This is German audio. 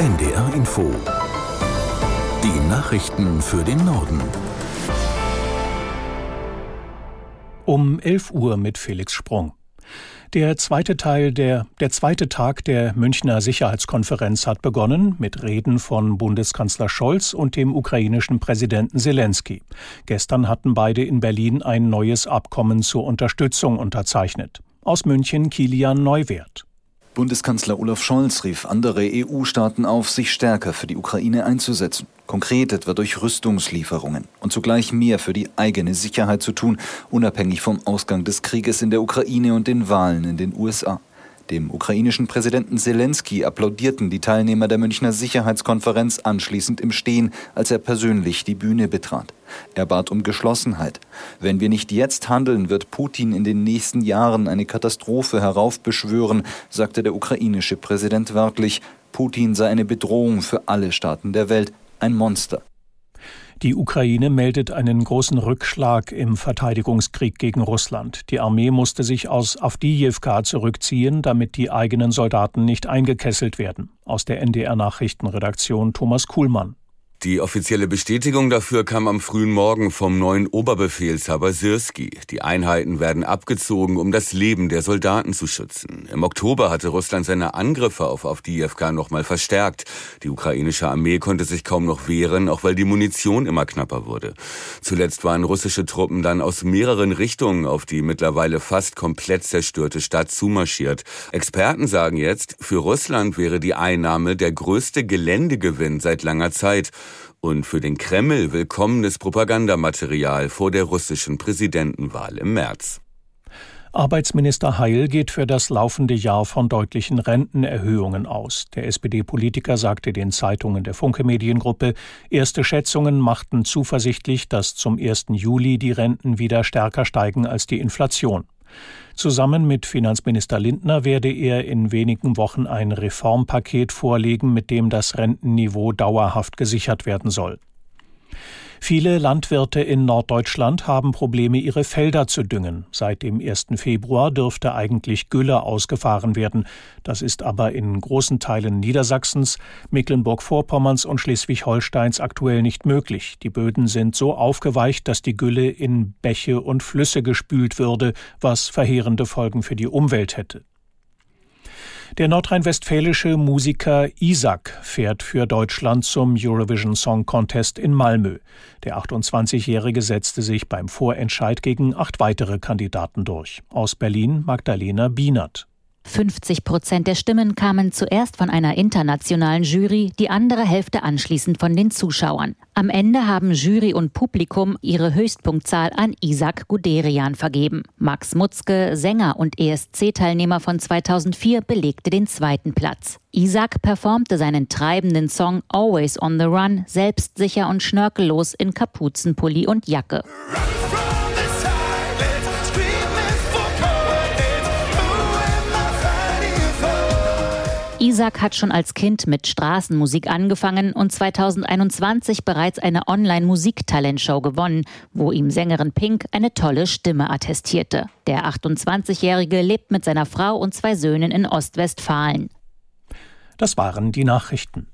NDR Info. Die Nachrichten für den Norden. Um 11 Uhr mit Felix Sprung. Der zweite Teil der, der zweite Tag der Münchner Sicherheitskonferenz hat begonnen mit Reden von Bundeskanzler Scholz und dem ukrainischen Präsidenten Zelensky. Gestern hatten beide in Berlin ein neues Abkommen zur Unterstützung unterzeichnet. Aus München Kilian Neuwert. Bundeskanzler Olaf Scholz rief andere EU-Staaten auf, sich stärker für die Ukraine einzusetzen. Konkret etwa durch Rüstungslieferungen und zugleich mehr für die eigene Sicherheit zu tun, unabhängig vom Ausgang des Krieges in der Ukraine und den Wahlen in den USA. Dem ukrainischen Präsidenten Zelensky applaudierten die Teilnehmer der Münchner Sicherheitskonferenz anschließend im Stehen, als er persönlich die Bühne betrat. Er bat um Geschlossenheit. Wenn wir nicht jetzt handeln, wird Putin in den nächsten Jahren eine Katastrophe heraufbeschwören, sagte der ukrainische Präsident wörtlich. Putin sei eine Bedrohung für alle Staaten der Welt, ein Monster. Die Ukraine meldet einen großen Rückschlag im Verteidigungskrieg gegen Russland. Die Armee musste sich aus Avdiivka zurückziehen, damit die eigenen Soldaten nicht eingekesselt werden. Aus der NDR Nachrichtenredaktion Thomas Kuhlmann. Die offizielle Bestätigung dafür kam am frühen Morgen vom neuen Oberbefehlshaber Sirski. Die Einheiten werden abgezogen, um das Leben der Soldaten zu schützen. Im Oktober hatte Russland seine Angriffe auf Avdiivka nochmal verstärkt. Die ukrainische Armee konnte sich kaum noch wehren, auch weil die Munition immer knapper wurde. Zuletzt waren russische Truppen dann aus mehreren Richtungen auf die mittlerweile fast komplett zerstörte Stadt zumarschiert. Experten sagen jetzt, für Russland wäre die Einnahme der größte Geländegewinn seit langer Zeit und für den Kreml willkommenes Propagandamaterial vor der russischen Präsidentenwahl im März. Arbeitsminister Heil geht für das laufende Jahr von deutlichen Rentenerhöhungen aus. Der SPD-Politiker sagte den Zeitungen der Funke Mediengruppe, erste Schätzungen machten zuversichtlich, dass zum 1. Juli die Renten wieder stärker steigen als die Inflation. Zusammen mit Finanzminister Lindner werde er in wenigen Wochen ein Reformpaket vorlegen, mit dem das Rentenniveau dauerhaft gesichert werden soll. Viele Landwirte in Norddeutschland haben Probleme, ihre Felder zu düngen. Seit dem 1. Februar dürfte eigentlich Gülle ausgefahren werden. Das ist aber in großen Teilen Niedersachsens, Mecklenburg-Vorpommerns und Schleswig-Holsteins aktuell nicht möglich. Die Böden sind so aufgeweicht, dass die Gülle in Bäche und Flüsse gespült würde, was verheerende Folgen für die Umwelt hätte. Der nordrhein-westfälische Musiker Isaac fährt für Deutschland zum Eurovision Song Contest in Malmö. Der 28-Jährige setzte sich beim Vorentscheid gegen acht weitere Kandidaten durch. Aus Berlin Magdalena Bienert. 50 Prozent der Stimmen kamen zuerst von einer internationalen Jury, die andere Hälfte anschließend von den Zuschauern. Am Ende haben Jury und Publikum ihre Höchstpunktzahl an Isaac Guderian vergeben. Max Mutzke, Sänger und ESC-Teilnehmer von 2004, belegte den zweiten Platz. Isaac performte seinen treibenden Song Always on the Run selbstsicher und schnörkellos in Kapuzenpulli und Jacke. Isaac hat schon als Kind mit Straßenmusik angefangen und 2021 bereits eine Online-Musik-Talentshow gewonnen, wo ihm Sängerin Pink eine tolle Stimme attestierte. Der 28-Jährige lebt mit seiner Frau und zwei Söhnen in Ostwestfalen. Das waren die Nachrichten.